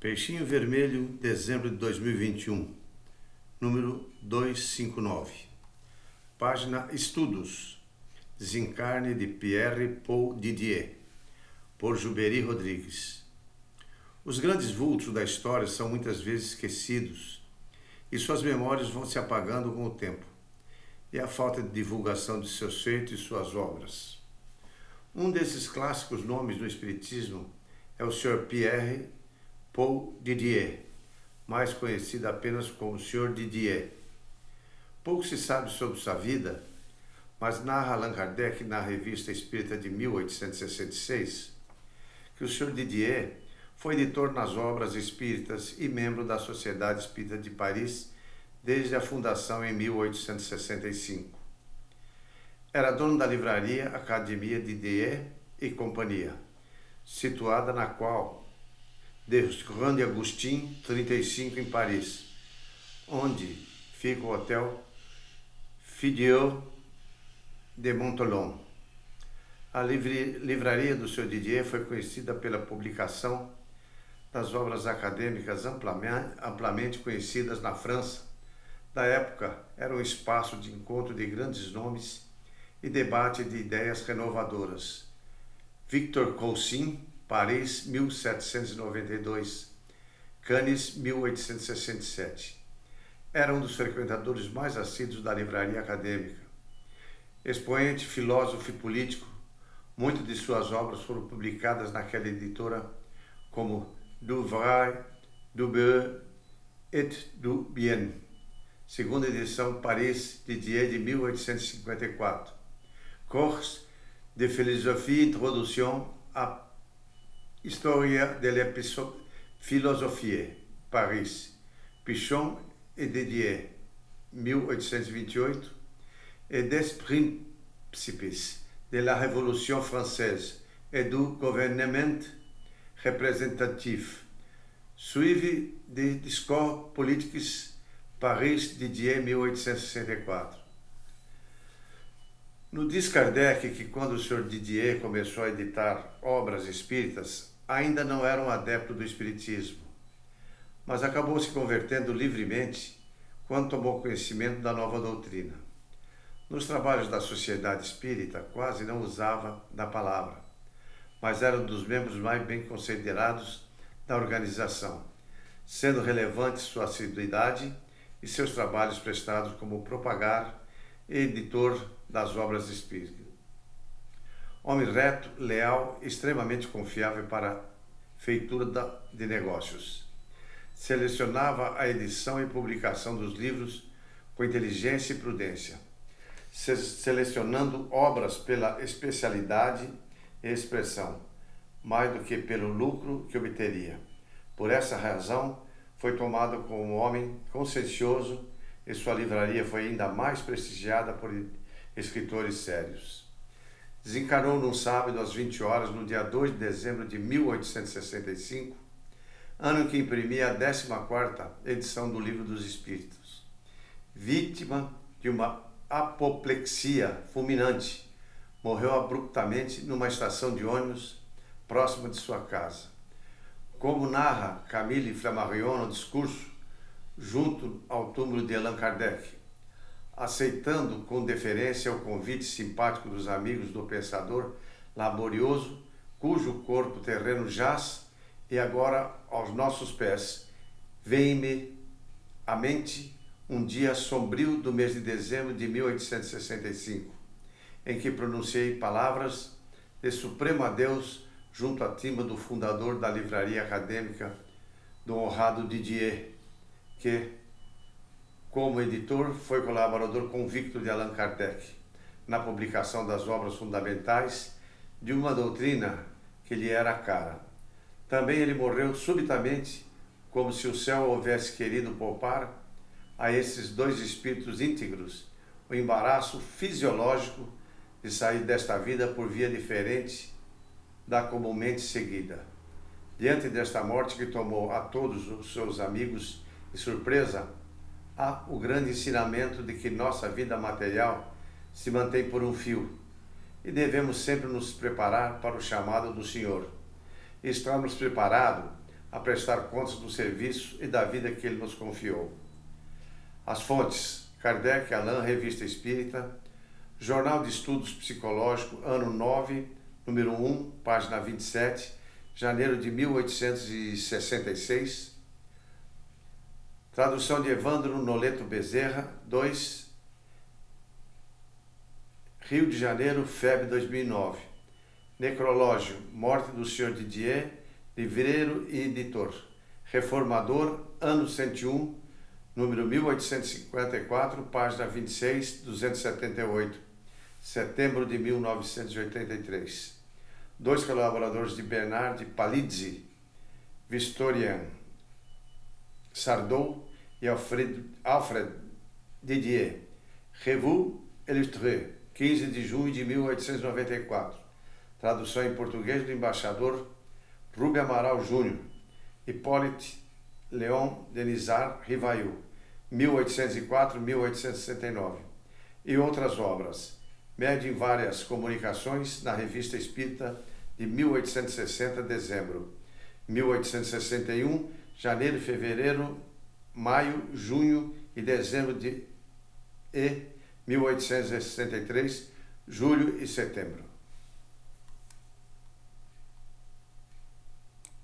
Peixinho Vermelho, dezembro de 2021, número 259. Página Estudos. Desencarne de Pierre Paul Didier, por Juberi Rodrigues. Os grandes vultos da história são muitas vezes esquecidos e suas memórias vão se apagando com o tempo e a falta de divulgação de seus feitos e suas obras. Um desses clássicos nomes do Espiritismo é o Sr. Pierre Paul Didier, mais conhecido apenas como Sr. Didier. Pouco se sabe sobre sua vida, mas narra Allan Kardec na Revista Espírita de 1866 que o Sr. Didier foi editor nas obras espíritas e membro da Sociedade Espírita de Paris desde a fundação em 1865. Era dono da livraria Academia Didier e Companhia, situada na qual de Grande Agustin, 35, em Paris, onde fica o Hotel Fidieu de Montolon. A livraria do seu Didier foi conhecida pela publicação das obras acadêmicas amplamente, conhecidas na França. Da época, era um espaço de encontro de grandes nomes e debate de ideias renovadoras. Victor Cousin, Paris, 1792. Cannes, 1867. Era um dos frequentadores mais assíduos da livraria acadêmica. Expoente, filósofo e político, muitas de suas obras foram publicadas naquela editora como Du Vrai, Du Beau et du Bien. Segunda edição, Paris, Didier, de 1854. Cours de Philosophie, Introduction à História de la Philosophie, Paris, Pichon et Didier, 1828, et des Principes de la Révolution française et du gouvernement representatif, suivi de discours politiques, Paris, Didier, 1864. No diz Kardec que quando o Sr. Didier começou a editar obras espíritas, ainda não era um adepto do espiritismo, mas acabou se convertendo livremente quando tomou conhecimento da nova doutrina. Nos trabalhos da Sociedade Espírita, quase não usava da palavra, mas era um dos membros mais bem considerados da organização, sendo relevante sua assiduidade e seus trabalhos prestados como propagar editor das obras espíritas. Homem reto, leal, extremamente confiável para feitura de negócios. Selecionava a edição e publicação dos livros com inteligência e prudência, selecionando obras pela especialidade e expressão, mais do que pelo lucro que obteria. Por essa razão, foi tomado como um homem consciencioso e sua livraria foi ainda mais prestigiada por escritores sérios. Desencarnou num sábado às 20 horas, no dia 2 de dezembro de 1865, ano que imprimia a 14ª edição do Livro dos Espíritos. Vítima de uma apoplexia fulminante, morreu abruptamente numa estação de ônibus próxima de sua casa. Como narra Camille Flammarion no discurso junto ao túmulo de Allan Kardec, aceitando com deferência o convite simpático dos amigos do pensador laborioso, cujo corpo terreno jaz e agora aos nossos pés. Vem-me à mente um dia sombrio do mês de dezembro de 1865, em que pronunciei palavras de supremo adeus junto à timba do fundador da livraria acadêmica, do honrado Didier, que como editor, foi colaborador convicto de Allan Kardec na publicação das obras fundamentais de uma doutrina que lhe era cara. Também ele morreu subitamente, como se o céu houvesse querido poupar a esses dois espíritos íntegros o embaraço fisiológico de sair desta vida por via diferente da comumente seguida. Diante desta morte que tomou a todos os seus amigos de surpresa, há o grande ensinamento de que nossa vida material se mantém por um fio e devemos sempre nos preparar para o chamado do Senhor. Estamos preparados a prestar contas do serviço e da vida que ele nos confiou. As fontes: Kardec, Alain, Revista Espírita, Jornal de Estudos Psicológicos, ano 9, número 1, página 27, janeiro de 1866. Tradução de Evandro Noleto Bezerra, 2, Rio de Janeiro, FEB 2009. Necrológio, Morte do Sr. Didier, livreiro e editor. Reformador, ano 101, número 1854, página 26, 278, setembro de 1983. Dois colaboradores de Bernard Palizzi, Vistorian Sardou e Alfred, Alfred Didier. Revue Illustrée, 15 de junho de 1894. Tradução em português do embaixador Rubem Amaral Júnior. Hippolyte Leon Denizar Rivail, 1804-1869, e outras obras. Mede em várias comunicações na Revista Espírita de 1860, dezembro. 1861, janeiro, fevereiro, maio, junho e dezembro de e 1863, julho e setembro.